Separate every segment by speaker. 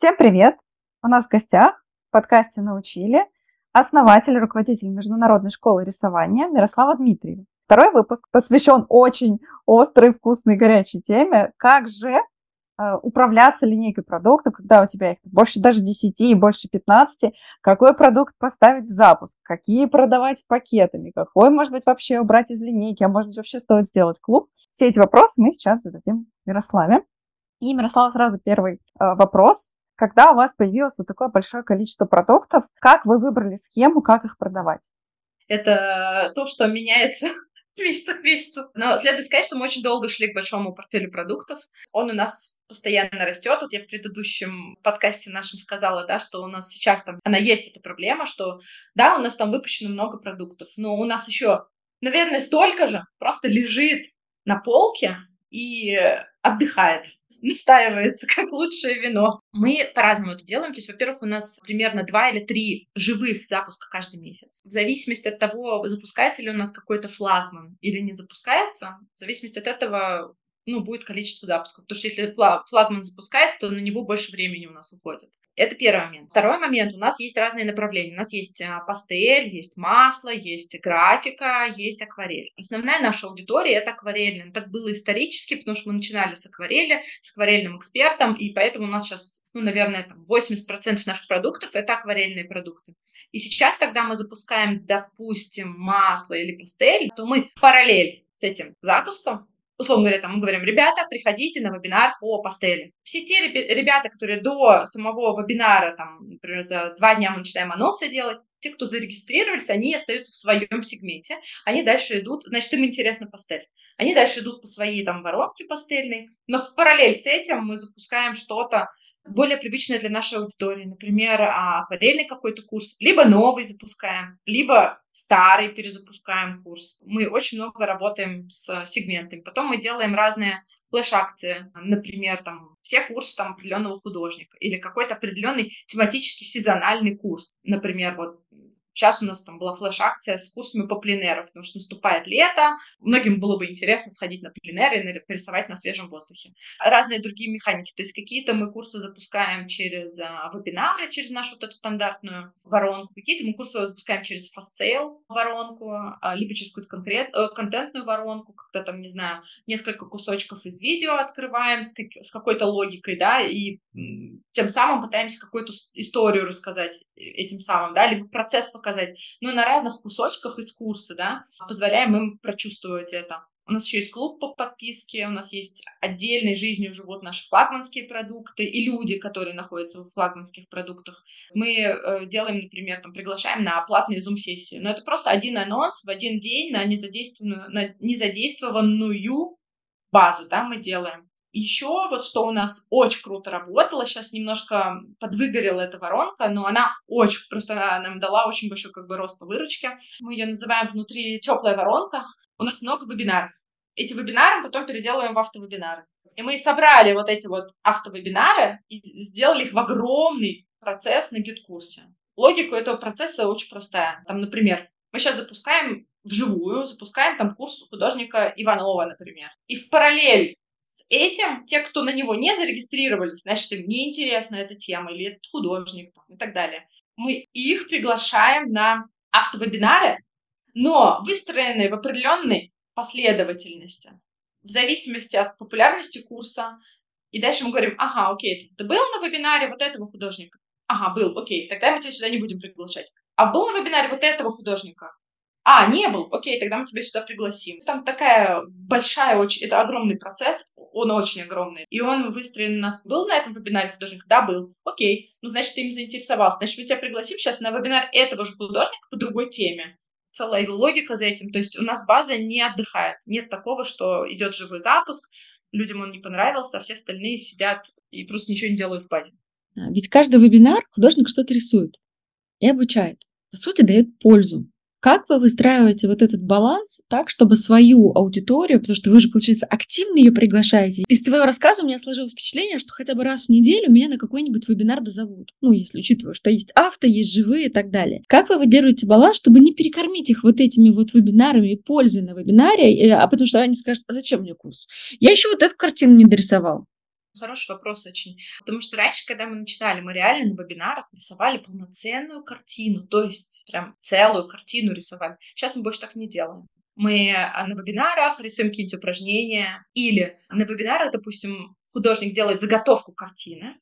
Speaker 1: Всем привет! У нас в гостях в подкасте «Научили» основатель и руководитель Международной школы рисования Мирослава Дмитриева. Второй выпуск посвящен очень острой, вкусной, горячей теме, как же э, управляться линейкой продуктов, когда у тебя их больше даже 10 и больше 15, какой продукт поставить в запуск, какие продавать пакетами, какой, может быть, вообще убрать из линейки, а может быть, вообще стоит сделать клуб. Все эти вопросы мы сейчас зададим Мирославе. И, Мирослава, сразу первый э, вопрос когда у вас появилось вот такое большое количество продуктов, как вы выбрали схему, как их продавать?
Speaker 2: Это то, что меняется месяц к месяцу. Но следует сказать, что мы очень долго шли к большому портфелю продуктов. Он у нас постоянно растет. Вот я в предыдущем подкасте нашем сказала, да, что у нас сейчас там, она есть эта проблема, что да, у нас там выпущено много продуктов, но у нас еще, наверное, столько же просто лежит на полке и отдыхает настаивается, как лучшее вино. Мы по-разному это делаем. То есть, во-первых, у нас примерно два или три живых запуска каждый месяц. В зависимости от того, запускается ли у нас какой-то флагман или не запускается, в зависимости от этого ну, будет количество запусков. Потому что если флагман запускает, то на него больше времени у нас уходит. Это первый момент. Второй момент. У нас есть разные направления. У нас есть а, пастель, есть масло, есть графика, есть акварель. Основная наша аудитория — это акварельная. Так было исторически, потому что мы начинали с акварели, с акварельным экспертом, и поэтому у нас сейчас, ну, наверное, там 80% наших продуктов — это акварельные продукты. И сейчас, когда мы запускаем, допустим, масло или пастель, то мы параллель с этим запуском условно говоря, там мы говорим, ребята, приходите на вебинар по пастели. Все те ребята, которые до самого вебинара, там, например, за два дня мы начинаем анонсы делать, те, кто зарегистрировались, они остаются в своем сегменте, они дальше идут, значит, им интересна пастель. Они дальше идут по своей там воронке пастельной, но в параллель с этим мы запускаем что-то, более привычное для нашей аудитории. Например, акварельный какой-то курс. Либо новый запускаем, либо старый перезапускаем курс. Мы очень много работаем с сегментами. Потом мы делаем разные флеш-акции. Например, там, все курсы там, определенного художника или какой-то определенный тематический сезональный курс. Например, вот Сейчас у нас там была флеш-акция с курсами по пленеру, потому что наступает лето, многим было бы интересно сходить на пленер и порисовать на свежем воздухе. Разные другие механики, то есть какие-то мы курсы запускаем через а, вебинары, через нашу вот эту стандартную воронку, какие-то мы курсы запускаем через fast-sale воронку, а, либо через какую-то конкрет, э, контентную воронку, когда там, не знаю, несколько кусочков из видео открываем с, как, с какой-то логикой, да, и тем самым пытаемся какую-то историю рассказать э, этим самым, да, либо процесс показать показать, но на разных кусочках из курса, да, позволяем им прочувствовать это. У нас еще есть клуб по подписке, у нас есть отдельной жизнью живут наши флагманские продукты и люди, которые находятся в флагманских продуктах. Мы э, делаем, например, там, приглашаем на платные зум-сессии, но это просто один анонс в один день на незадействованную, на незадействованную базу, да, мы делаем. Еще вот что у нас очень круто работало, сейчас немножко подвыгорела эта воронка, но она очень, просто она нам дала очень большой как бы рост по выручке. Мы ее называем внутри теплая воронка. У нас много вебинаров. Эти вебинары потом переделываем в автовебинары. И мы собрали вот эти вот автовебинары и сделали их в огромный процесс на гид-курсе. Логика этого процесса очень простая. Там, например, мы сейчас запускаем вживую, запускаем там курс художника Иванова, например. И в параллель этим те, кто на него не зарегистрировались, значит, им не интересна эта тема или этот художник и так далее. Мы их приглашаем на автовебинары, но выстроенные в определенной последовательности, в зависимости от популярности курса. И дальше мы говорим, ага, окей, ты был на вебинаре вот этого художника? Ага, был, окей, тогда мы тебя сюда не будем приглашать. А был на вебинаре вот этого художника? А, не был, окей, тогда мы тебя сюда пригласим. Там такая большая, очень, это огромный процесс, он очень огромный. И он выстроен у нас. Был на этом вебинаре художник? Да, был. Окей, ну, значит, ты им заинтересовался. Значит, мы тебя пригласим сейчас на вебинар этого же художника по другой теме. Целая логика за этим. То есть у нас база не отдыхает. Нет такого, что идет живой запуск, людям он не понравился, а все остальные сидят и просто ничего не делают в базе.
Speaker 1: Ведь каждый вебинар художник что-то рисует и обучает. По сути, дает пользу. Как вы выстраиваете вот этот баланс так, чтобы свою аудиторию, потому что вы же, получается, активно ее приглашаете. Из твоего рассказа у меня сложилось впечатление, что хотя бы раз в неделю меня на какой-нибудь вебинар дозовут. Ну, если учитывая, что есть авто, есть живые и так далее. Как вы выдерживаете баланс, чтобы не перекормить их вот этими вот вебинарами и пользой на вебинаре, а потому что они скажут, а зачем мне курс? Я еще вот эту картину не дорисовал.
Speaker 2: Хороший вопрос очень. Потому что раньше, когда мы начинали, мы реально на вебинарах рисовали полноценную картину, то есть прям целую картину рисовали. Сейчас мы больше так не делаем. Мы а, на вебинарах рисуем какие-нибудь упражнения, или на вебинарах, допустим, художник делает заготовку картины,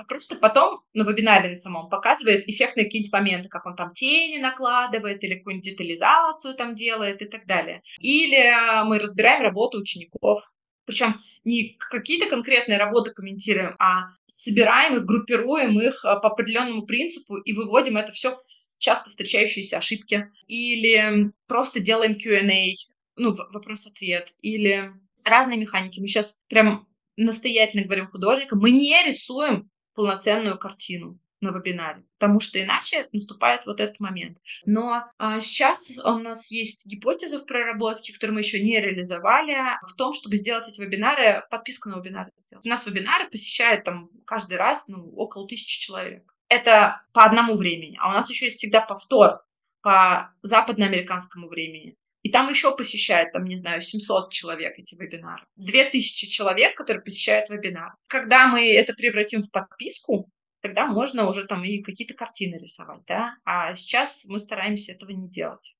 Speaker 2: а просто потом на вебинаре на самом показывает эффектные какие-нибудь моменты, как он там тени накладывает или какую-нибудь детализацию там делает и так далее. Или мы разбираем работу учеников, причем не какие-то конкретные работы комментируем, а собираем их, группируем их а, по определенному принципу и выводим это все часто встречающиеся ошибки. Или просто делаем Q&A, ну, вопрос-ответ. Или разные механики. Мы сейчас прям настоятельно говорим художникам, мы не рисуем полноценную картину на вебинаре, потому что иначе наступает вот этот момент. Но а, сейчас у нас есть гипотеза в проработке, которую мы еще не реализовали, в том, чтобы сделать эти вебинары, подписку на вебинары. У нас вебинары посещает там каждый раз ну, около тысячи человек. Это по одному времени, а у нас еще есть всегда повтор по западноамериканскому времени. И там еще посещает, там, не знаю, 700 человек эти вебинары. 2000 человек, которые посещают вебинар. Когда мы это превратим в подписку, тогда можно уже там и какие-то картины рисовать, да. А сейчас мы стараемся этого не делать.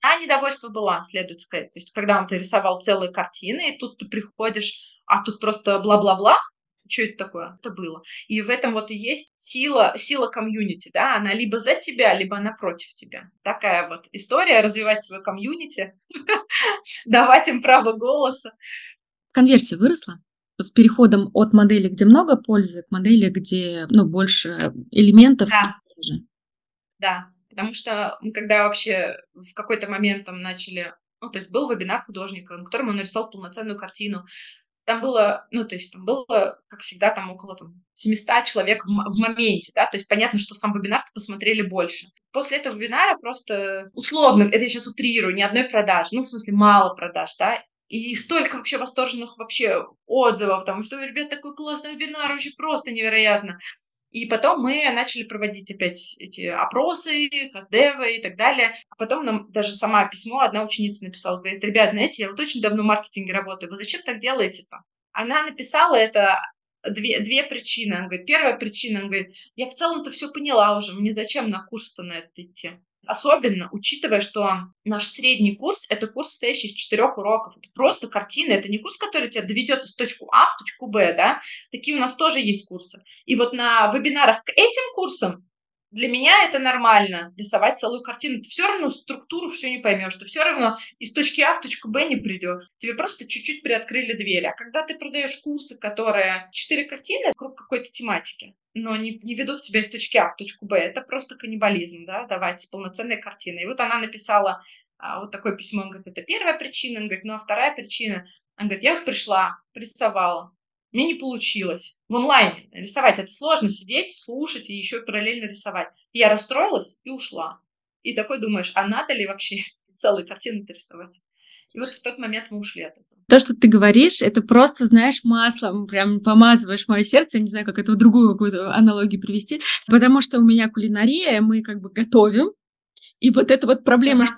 Speaker 2: А недовольство была, следует сказать. То есть, когда он ты рисовал целые картины, и тут ты приходишь, а тут просто бла-бла-бла, что это такое? Это было. И в этом вот и есть сила, сила комьюнити, да, она либо за тебя, либо она против тебя. Такая вот история, развивать свой комьюнити, давать им право голоса.
Speaker 3: Конверсия выросла? С переходом от модели, где много пользы, к модели, где ну, больше элементов.
Speaker 2: Да. да, потому что мы когда вообще в какой-то момент там начали, ну, то есть был вебинар художника, на котором он нарисовал полноценную картину, там было, ну, то есть там было, как всегда, там около там, 700 человек в, в моменте, да, то есть понятно, что сам вебинар посмотрели больше. После этого вебинара просто условно, это я сейчас утрирую, ни одной продажи, ну, в смысле, мало продаж, да, и столько вообще восторженных вообще отзывов, там, что, ребят, такой классный вебинар, вообще просто невероятно. И потом мы начали проводить опять эти опросы, каздевы и так далее. А потом нам даже сама письмо одна ученица написала, говорит, ребят, знаете, я вот очень давно в маркетинге работаю, вы зачем так делаете-то? Она написала это две, две причины. Она говорит, первая причина, она говорит, я в целом-то все поняла уже, мне зачем на курс-то на это идти? Особенно учитывая, что наш средний курс — это курс, состоящий из четырех уроков. Это просто картина, это не курс, который тебя доведет из точку А в точку Б, да? Такие у нас тоже есть курсы. И вот на вебинарах к этим курсам для меня это нормально, рисовать целую картину. Ты все равно структуру все не поймешь, ты все равно из точки А в точку Б не придешь. Тебе просто чуть-чуть приоткрыли двери. А когда ты продаешь курсы, которые четыре картины вокруг какой-то тематики, но не, не ведут тебя из точки А в точку Б, это просто каннибализм, да, давать полноценные картины. И вот она написала а, вот такое письмо, он говорит, это первая причина, он говорит, ну а вторая причина, она говорит, я пришла, рисовала, мне не получилось. В онлайне рисовать это сложно, сидеть, слушать и еще параллельно рисовать. Я расстроилась и ушла. И такой думаешь, а надо ли вообще целые картины рисовать? И вот в тот момент мы ушли от этого.
Speaker 3: То, что ты говоришь, это просто, знаешь, маслом прям помазываешь мое сердце. Я не знаю, как это в другую какую-то аналогию привести. Потому что у меня кулинария, мы как бы готовим, и вот эта вот проблема, что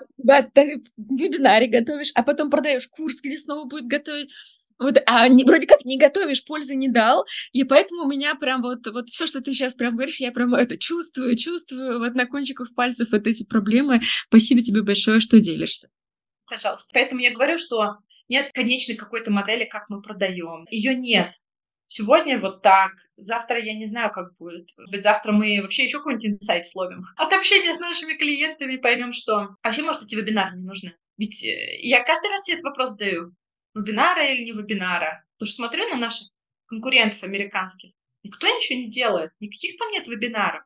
Speaker 3: ты в вебинаре готовишь, а потом продаешь курс, где снова будет готовить. Вот, а не, вроде как не готовишь, пользы не дал, и поэтому у меня прям вот, вот все, что ты сейчас прям говоришь, я прям это чувствую, чувствую вот на кончиках пальцев вот эти проблемы. Спасибо тебе большое, что делишься.
Speaker 2: Пожалуйста. Поэтому я говорю, что нет конечной какой-то модели, как мы продаем. Ее нет. Сегодня вот так, завтра я не знаю, как будет. Быть, завтра мы вообще еще какой-нибудь инсайт словим. От общения с нашими клиентами поймем, что вообще, может, эти вебинары не нужны. Ведь э, я каждый раз себе этот вопрос задаю вебинара или не вебинара. Потому что смотрю на наших конкурентов американских, никто ничего не делает, никаких там нет вебинаров.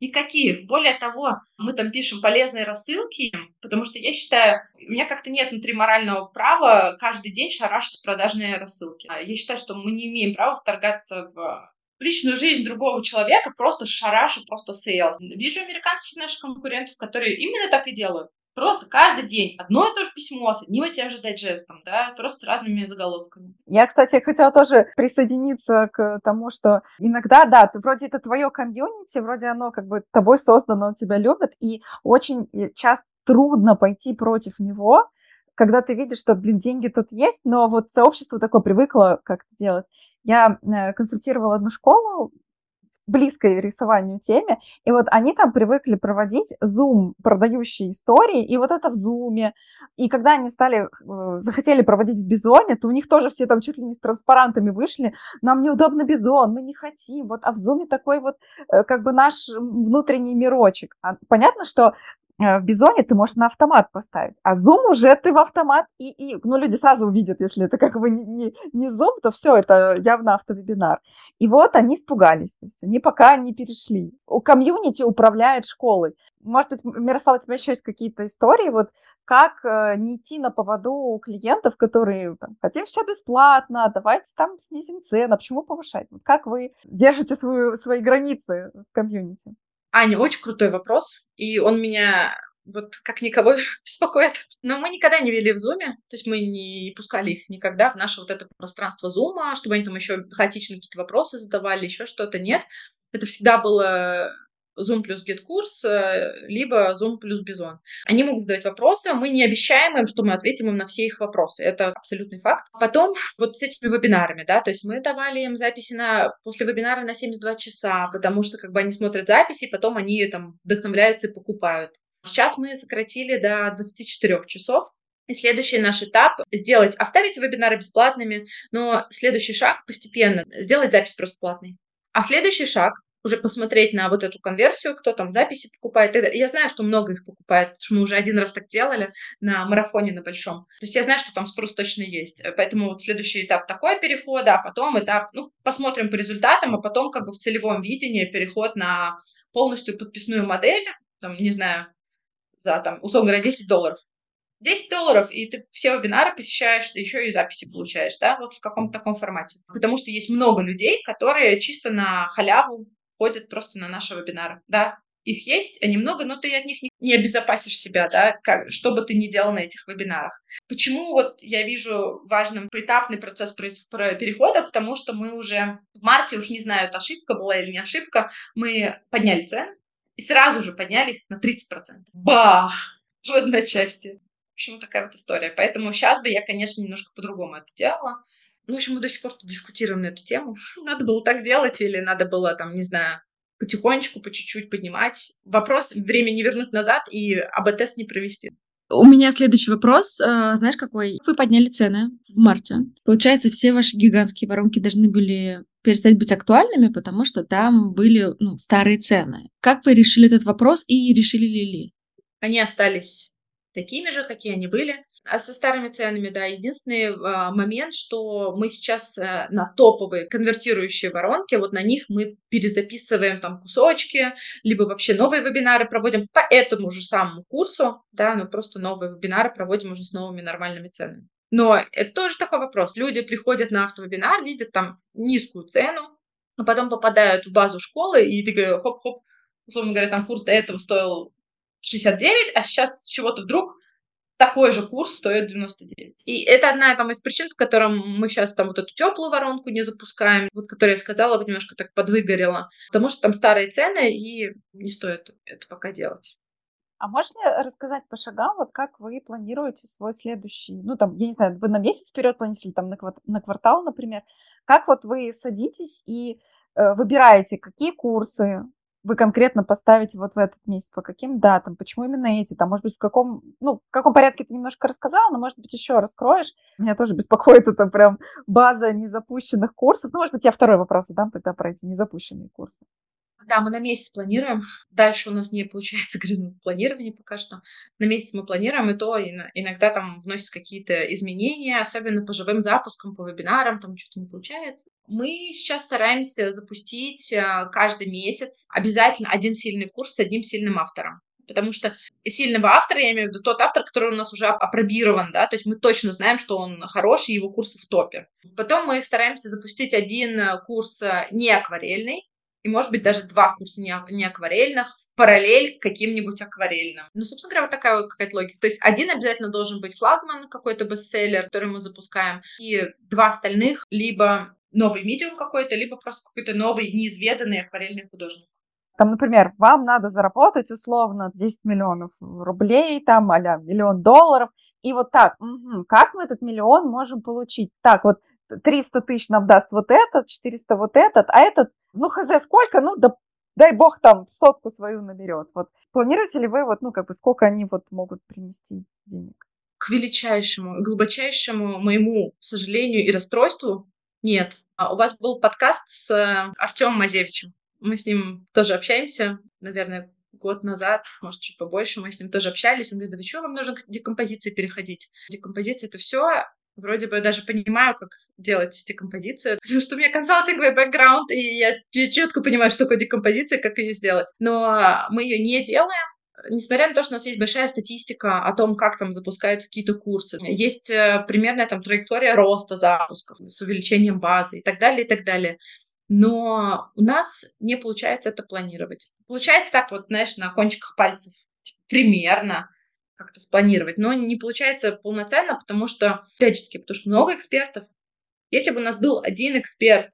Speaker 2: Никаких. Более того, мы там пишем полезные рассылки, потому что я считаю, у меня как-то нет внутри морального права каждый день шарашить продажные рассылки. Я считаю, что мы не имеем права вторгаться в личную жизнь другого человека, просто шараша, просто sales. Вижу американских наших конкурентов, которые именно так и делают. Просто каждый день одно и то же письмо с одним и тем же дайджестом, да, просто с разными заголовками.
Speaker 1: Я, кстати, хотела тоже присоединиться к тому, что иногда, да, ты, вроде это твое комьюнити, вроде оно как бы тобой создано, тебя любят, и очень часто трудно пойти против него, когда ты видишь, что, блин, деньги тут есть, но вот сообщество такое привыкло как-то делать. Я э, консультировала одну школу, близкой рисованию теме, и вот они там привыкли проводить зум, продающие истории, и вот это в зуме, и когда они стали, э, захотели проводить в Бизоне, то у них тоже все там чуть ли не с транспарантами вышли, нам неудобно Бизон, мы не хотим, вот, а в Zoom е такой вот э, как бы наш внутренний мирочек. А понятно, что в Бизоне ты можешь на автомат поставить, а Zoom уже ты в автомат, и, и ну, люди сразу увидят, если это как бы не, не, не Zoom, то все, это явно автовебинар. И вот они испугались, то есть они пока не перешли. У комьюнити управляет школой. Может быть, Мирослав, у тебя еще есть какие-то истории, вот как э, не идти на поводу у клиентов, которые там, хотим все бесплатно, давайте там снизим цену, а почему повышать? Как вы держите свою, свои границы в комьюнити?
Speaker 2: Аня, очень крутой вопрос, и он меня вот как никого беспокоит. Но мы никогда не вели в зуме, то есть мы не пускали их никогда в наше вот это пространство зума, чтобы они там еще хаотично какие-то вопросы задавали, еще что-то. Нет, это всегда было Zoom плюс GetCourse, э, либо Zoom плюс Bison. Они могут задавать вопросы, мы не обещаем им, что мы ответим им на все их вопросы. Это абсолютный факт. Потом вот с этими вебинарами, да, то есть мы давали им записи на, после вебинара на 72 часа, потому что как бы они смотрят записи, потом они там вдохновляются и покупают. Сейчас мы сократили до 24 часов, и следующий наш этап — сделать, оставить вебинары бесплатными, но следующий шаг постепенно — сделать запись просто платной. А следующий шаг уже посмотреть на вот эту конверсию, кто там записи покупает. Я знаю, что много их покупает, потому что мы уже один раз так делали на марафоне на большом. То есть я знаю, что там спрос точно есть. Поэтому вот следующий этап такой перехода, а потом этап, ну, посмотрим по результатам, а потом как бы в целевом видении переход на полностью подписную модель, там, не знаю, за там, условно говоря, 10 долларов. 10 долларов, и ты все вебинары посещаешь, да еще и записи получаешь, да, вот в каком-то таком формате. Потому что есть много людей, которые чисто на халяву ходят просто на наши вебинары. Да, их есть, они много, но ты от них не обезопасишь себя, да, как, что бы ты ни делал на этих вебинарах. Почему вот я вижу важным поэтапный процесс перехода, потому что мы уже в марте, уж не знаю, это ошибка была или не ошибка, мы подняли цены и сразу же подняли на 30%. Бах! В одночасье. В общем, такая вот история. Поэтому сейчас бы я, конечно, немножко по-другому это делала. Ну, в общем, мы до сих пор дискутируем на эту тему. Надо было так делать или надо было, там, не знаю, потихонечку, по чуть-чуть поднимать. Вопрос время не вернуть назад и АБ-тест не провести.
Speaker 3: У меня следующий вопрос. Э, знаешь, какой? Вы подняли цены в марте. Получается, все ваши гигантские воронки должны были перестать быть актуальными, потому что там были ну, старые цены. Как вы решили этот вопрос и решили ли?
Speaker 2: Они остались такими же, какие они были. А со старыми ценами, да, единственный э, момент, что мы сейчас э, на топовые конвертирующие воронки, вот на них мы перезаписываем там кусочки, либо вообще новые вебинары проводим по этому же самому курсу, да, но просто новые вебинары проводим уже с новыми нормальными ценами. Но это тоже такой вопрос. Люди приходят на автовебинар, видят там низкую цену, а потом попадают в базу школы и такие хоп-хоп, условно говоря, там курс до этого стоил 69, а сейчас с чего-то вдруг такой же курс стоит 99. И это одна там, из причин, по которым мы сейчас там вот эту теплую воронку не запускаем, вот которую я сказала, немножко так подвыгорела, потому что там старые цены, и не стоит это пока делать.
Speaker 1: А можно рассказать по шагам, вот как вы планируете свой следующий, ну там, я не знаю, вы на месяц вперед планируете, или там на, на квартал, например, как вот вы садитесь и э, выбираете, какие курсы вы конкретно поставите вот в этот месяц, по каким датам, почему именно эти, там, может быть, в каком, ну, в каком порядке ты немножко рассказала, но, может быть, еще раскроешь. Меня тоже беспокоит это прям база незапущенных курсов. Ну, может быть, я второй вопрос задам тогда про эти незапущенные курсы.
Speaker 2: Да, мы на месяц планируем. Дальше у нас не получается планирование пока что. На месяц мы планируем, и то иногда там вносятся какие-то изменения, особенно по живым запускам, по вебинарам, там что-то не получается. Мы сейчас стараемся запустить э, каждый месяц обязательно один сильный курс с одним сильным автором потому что сильного автора, я имею в виду тот автор, который у нас уже опробирован, да, то есть мы точно знаем, что он хороший, его курсы в топе. Потом мы стараемся запустить один э, курс э, не акварельный, и, может быть, даже два курса не, не акварельных в параллель к каким-нибудь акварельным. Ну, собственно говоря, вот такая вот какая-то логика. То есть один обязательно должен быть флагман, какой-то бестселлер, который мы запускаем, и два остальных либо новый медиум какой-то, либо просто какой-то новый, неизведанный акварельный художник.
Speaker 1: Там, например, вам надо заработать условно 10 миллионов рублей, там, а миллион долларов, и вот так, угу, как мы этот миллион можем получить? Так, вот 300 тысяч нам даст вот этот, 400 вот этот, а этот, ну, хз, сколько, ну, да, дай бог там сотку свою наберет. Вот планируете ли вы, вот, ну, как бы, сколько они вот могут принести денег?
Speaker 2: К величайшему, глубочайшему моему сожалению и расстройству нет. А у вас был подкаст с э, Артемом Мазевичем. Мы с ним тоже общаемся, наверное, год назад, может, чуть побольше, мы с ним тоже общались. Он говорит, да вы что, вам нужно к декомпозиции переходить? Декомпозиция — это все Вроде бы даже понимаю, как делать декомпозицию, потому что у меня консалтинговый бэкграунд, и я, четко понимаю, что такое декомпозиция, как ее сделать. Но мы ее не делаем, несмотря на то, что у нас есть большая статистика о том, как там запускаются какие-то курсы, есть э, примерная там траектория роста запусков с увеличением базы и так далее, и так далее. Но у нас не получается это планировать. Получается так вот, знаешь, на кончиках пальцев. Типа, примерно как-то спланировать, но не получается полноценно, потому что, опять же таки, потому что много экспертов. Если бы у нас был один эксперт,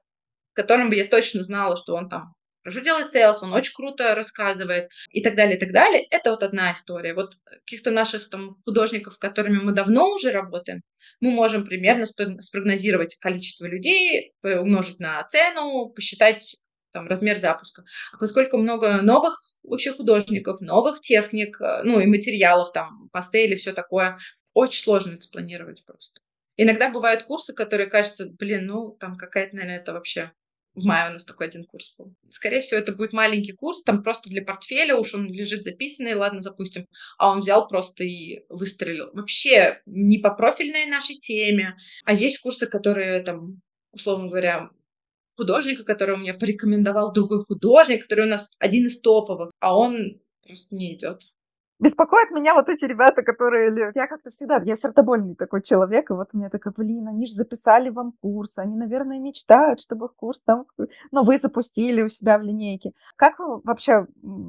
Speaker 2: которым бы я точно знала, что он там хорошо делает sales, он очень круто рассказывает и так далее, и так далее. Это вот одна история. Вот каких-то наших там художников, с которыми мы давно уже работаем, мы можем примерно спрогнозировать количество людей, умножить на цену, посчитать там, размер запуска. А поскольку много новых вообще художников, новых техник, э, ну и материалов, там, пастели, все такое, очень сложно это спланировать просто. Иногда бывают курсы, которые кажется, блин, ну, там какая-то, наверное, это вообще в мае у нас такой один курс был. Скорее всего, это будет маленький курс, там просто для портфеля, уж он лежит записанный, ладно, запустим. А он взял просто и выстрелил. Вообще не по профильной нашей теме, а есть курсы, которые там, условно говоря, художника, которого мне порекомендовал другой художник, который у нас один из топовых, а он просто не идет.
Speaker 1: Беспокоят меня вот эти ребята, которые... Я как-то всегда... Я сердобольный такой человек, и вот у меня такая, блин, они же записали вам курс, они, наверное, мечтают, чтобы их курс там... Ну, вы запустили у себя в линейке. Как вы вообще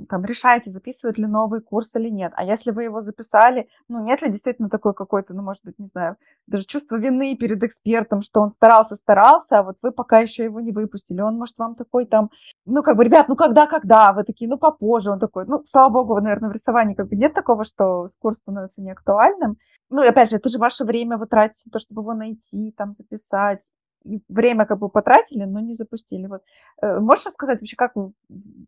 Speaker 1: там решаете, записывать ли новый курс или нет? А если вы его записали, ну, нет ли действительно такой какой-то, ну, может быть, не знаю, даже чувство вины перед экспертом, что он старался-старался, а вот вы пока еще его не выпустили. Он, может, вам такой там, ну, как бы, ребят, ну, когда-когда? Вы такие, ну, попозже. Он такой, ну, слава богу, вы, наверное, в рисовании как бы нет такого, что курс становится неактуальным. Ну, и опять же, это же ваше время вы тратите то, чтобы его найти, там, записать. И время как бы потратили, но не запустили. Вот. Э, можешь рассказать вообще, как вы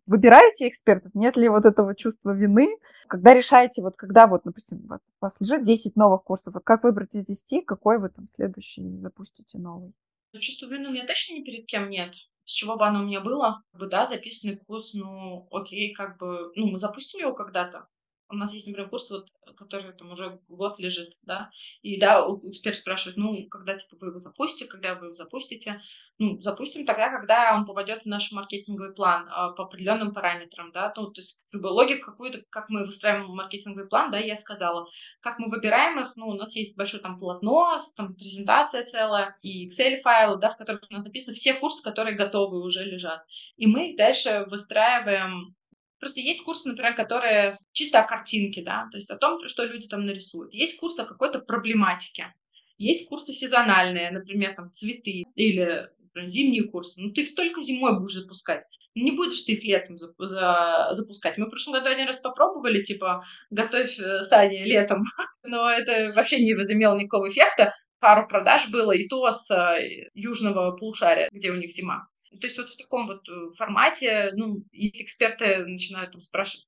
Speaker 1: выбираете экспертов? Нет ли вот этого чувства вины? Когда решаете, вот когда вот, допустим, у вас лежит 10 новых курсов, вот как выбрать из 10, какой вы там следующий запустите новый?
Speaker 2: Ну, чувство вины у меня точно ни перед кем нет. С чего бы оно у меня было? Как бы, да, записанный курс, ну, окей, как бы, ну, мы запустим его когда-то у нас есть, например, курс, вот, который там уже год лежит, да, и да, эксперт спрашивает, ну, когда, типа, вы его запустите, когда вы его запустите, ну, запустим тогда, когда он попадет в наш маркетинговый план а, по определенным параметрам, да, ну, то есть, как бы, логика какую-то, как мы выстраиваем маркетинговый план, да, я сказала, как мы выбираем их, ну, у нас есть большое там полотно, там презентация целая, и Excel-файлы, да, в которых у нас написано все курсы, которые готовы уже лежат, и мы их дальше выстраиваем Просто есть курсы, например, которые чисто о картинке, да, то есть о том, что люди там нарисуют. Есть курсы о какой-то проблематике. Есть курсы сезональные, например, там цветы или например, зимние курсы. Ну, ты их только зимой будешь запускать. Не будешь ты их летом запускать. Мы в прошлом году один раз попробовали, типа, готовь э, сани летом, но это вообще не возымело никакого эффекта. Пару продаж было, и то с э, южного полушария, где у них зима. То есть вот в таком вот э, формате, ну, если эксперты начинают там спрашивать,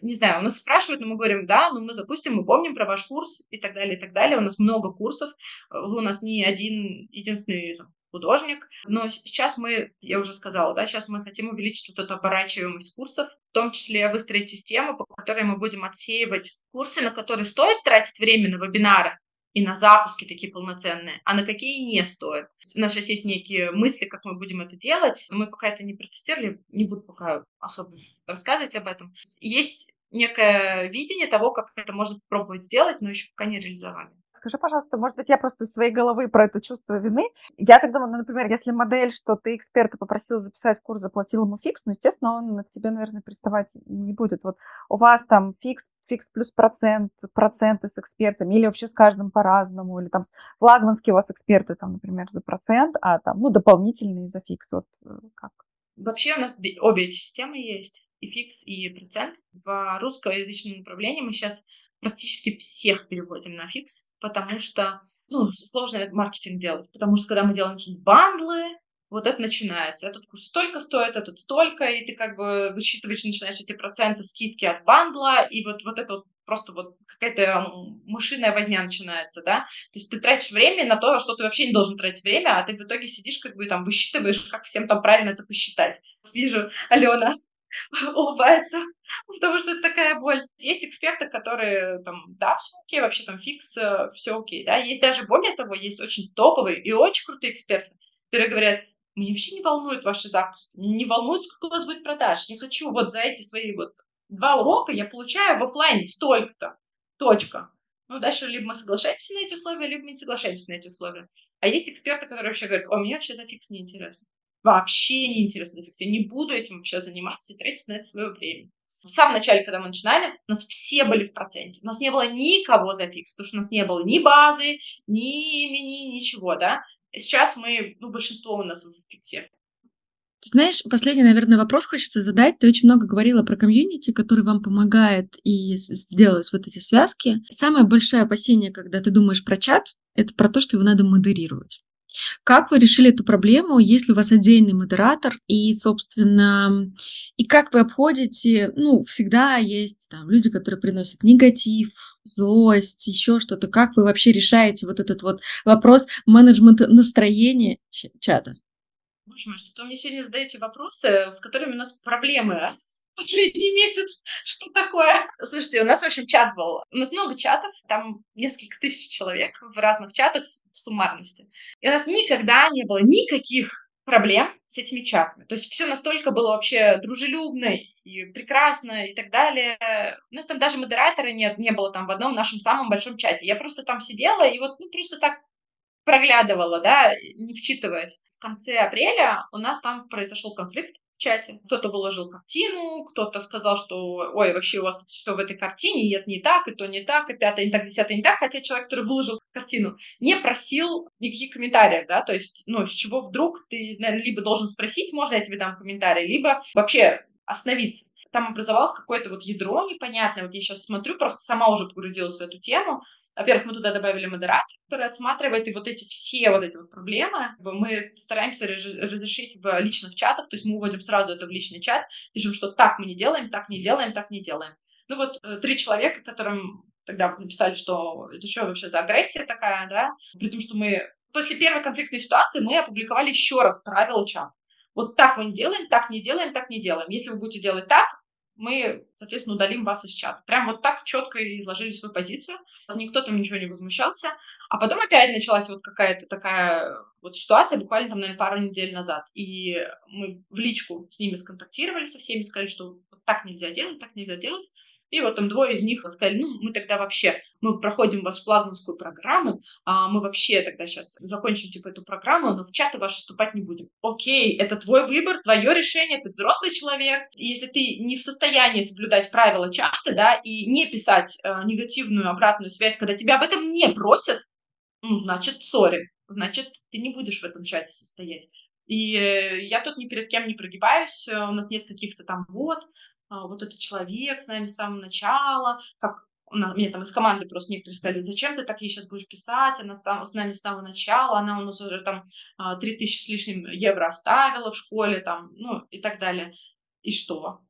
Speaker 2: не знаю, у нас спрашивают, но мы говорим, да, ну мы запустим, мы помним про ваш курс и так далее, и так далее. У нас много курсов, э, вы у нас не один единственный там, художник, но сейчас мы, я уже сказала, да, сейчас мы хотим увеличить вот эту оборачиваемость курсов, в том числе выстроить систему, по которой мы будем отсеивать курсы, на которые стоит тратить время на вебинары, и на запуски такие полноценные, а на какие не стоит. У нас сейчас есть некие мысли, как мы будем это делать. Мы пока это не протестировали, не буду пока особо рассказывать об этом. Есть некое видение того, как это можно попробовать сделать, но еще пока не реализовали.
Speaker 1: Скажи, пожалуйста, может быть, я просто из своей головы про это чувство вины. Я так думаю, ну, например, если модель, что ты эксперта попросил записать курс, заплатил ему фикс, ну, естественно, он к тебе, наверное, приставать не будет. Вот у вас там фикс, фикс плюс процент, проценты с экспертами, или вообще с каждым по-разному, или там флагманские у вас эксперты, там, например, за процент, а там, ну, дополнительные за фикс, вот э, как?
Speaker 2: Вообще у нас обе эти системы есть, и фикс, и процент. В русскоязычном направлении мы сейчас практически всех переводим на фикс, потому что ну, сложно маркетинг делать, потому что когда мы делаем бандлы, вот это начинается. Этот курс столько стоит, этот столько, и ты как бы высчитываешь, начинаешь эти проценты скидки от бандла, и вот, вот это вот просто вот какая-то мышиная возня начинается, да, то есть ты тратишь время на то, на что ты вообще не должен тратить время, а ты в итоге сидишь как бы там высчитываешь, как всем там правильно это посчитать. Вижу, Алена улыбается, потому что это такая боль. Есть эксперты, которые там, да, все окей, вообще там фикс, э, все окей, да. Есть даже, более того, есть очень топовые и очень крутые эксперты, которые говорят, меня вообще не волнует ваши запуски, не волнует, сколько у вас будет продаж. Я хочу вот за эти свои вот два урока я получаю в офлайне столько-то. Точка. Ну, дальше либо мы соглашаемся на эти условия, либо мы не соглашаемся на эти условия. А есть эксперты, которые вообще говорят, о, мне вообще за фикс не интересно. Вообще не интересно. Я не буду этим вообще заниматься и тратить на это свое время. В самом начале, когда мы начинали, у нас все были в проценте. У нас не было никого за фикс, потому что у нас не было ни базы, ни имени, ничего, да. Сейчас мы, ну, большинство у нас в фиксе.
Speaker 3: Ты знаешь, последний, наверное, вопрос хочется задать. Ты очень много говорила про комьюнити, который вам помогает и сделать вот эти связки. Самое большое опасение, когда ты думаешь про чат, это про то, что его надо модерировать. Как вы решили эту проблему, если у вас отдельный модератор, и, собственно, и как вы обходите, ну, всегда есть там люди, которые приносят негатив, злость, еще что-то. Как вы вообще решаете вот этот вот вопрос менеджмента настроения чата?
Speaker 2: Боже мой, что-то мне сегодня задаете вопросы, с которыми у нас проблемы а? Последний месяц. Что такое? Слушайте, у нас, в общем, чат был. У нас много чатов, там несколько тысяч человек в разных чатах в суммарности. И у нас никогда не было никаких проблем с этими чатами. То есть все настолько было вообще дружелюбно и прекрасно и так далее. У нас там даже модератора нет, не было там в одном нашем самом большом чате. Я просто там сидела и вот ну, просто так проглядывала, да, не вчитываясь. В конце апреля у нас там произошел конфликт чате. Кто-то выложил картину, кто-то сказал, что ой, вообще у вас тут все в этой картине, и это не так, и то не так, и пятое не так, десятое не так, хотя человек, который выложил картину, не просил никаких комментариев, да, то есть, ну, с чего вдруг ты, наверное, либо должен спросить, можно я тебе дам комментарий, либо вообще остановиться там образовалось какое-то вот ядро непонятное. Вот я сейчас смотрю, просто сама уже погрузилась в эту тему. Во-первых, мы туда добавили модератор, который отсматривает и вот эти все вот эти вот проблемы. Мы стараемся разрешить в личных чатах, то есть мы уводим сразу это в личный чат, пишем, что так мы не делаем, так не делаем, так не делаем. Ну вот э, три человека, которым тогда написали, что это что вообще за агрессия такая, да, при том, что мы после первой конфликтной ситуации мы опубликовали еще раз правила чата. Вот так мы не делаем, так не делаем, так не делаем. Если вы будете делать так, мы, соответственно, удалим вас из чата. Прям вот так четко изложили свою позицию. Никто там ничего не возмущался. А потом опять началась вот какая-то такая вот ситуация, буквально там, наверное, пару недель назад. И мы в личку с ними сконтактировали со всеми, сказали, что вот так нельзя делать, так нельзя делать. И вот там двое из них сказали, ну, мы тогда вообще, мы проходим вашу флагманскую программу, а мы вообще тогда сейчас закончим, типа, эту программу, но в чаты ваши вступать не будем. Окей, это твой выбор, твое решение, ты взрослый человек. Если ты не в состоянии соблюдать правила чата, да, и не писать э, негативную обратную связь, когда тебя об этом не просят, ну, значит, сори, значит, ты не будешь в этом чате состоять. И э, я тут ни перед кем не прогибаюсь, э, у нас нет каких-то там вот, вот этот человек с нами с самого начала, как мне там из команды просто некоторые сказали, зачем ты так ей сейчас будешь писать, она с нами с самого начала, она у нас уже там 3000 а, с лишним евро оставила в школе, там, ну и так далее. И что?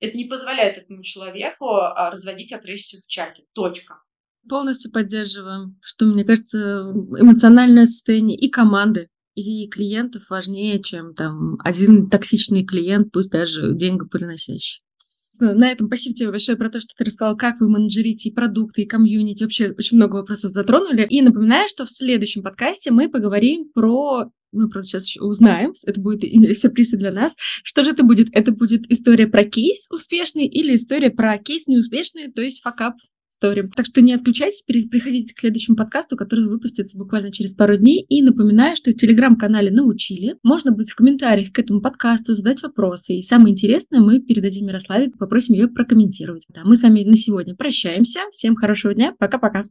Speaker 2: Это не позволяет этому человеку а, разводить агрессию в чате. Точка.
Speaker 3: Полностью поддерживаем, что, мне кажется, эмоциональное состояние и команды, и клиентов важнее, чем там один токсичный клиент, пусть даже деньги приносящий на этом спасибо тебе большое про то, что ты рассказал, как вы менеджерите и продукты, и комьюнити. Вообще очень много вопросов затронули. И напоминаю, что в следующем подкасте мы поговорим про мы, правда, сейчас еще узнаем, это будет сюрприз для нас. Что же это будет? Это будет история про кейс успешный или история про кейс неуспешный, то есть факап история. Так что не отключайтесь, приходите к следующему подкасту, который выпустится буквально через пару дней. И напоминаю, что в телеграм-канале «Научили» можно будет в комментариях к этому подкасту задать вопросы. И самое интересное мы передадим Мирославе, попросим ее прокомментировать. Да, мы с вами на сегодня прощаемся. Всем хорошего дня. Пока-пока.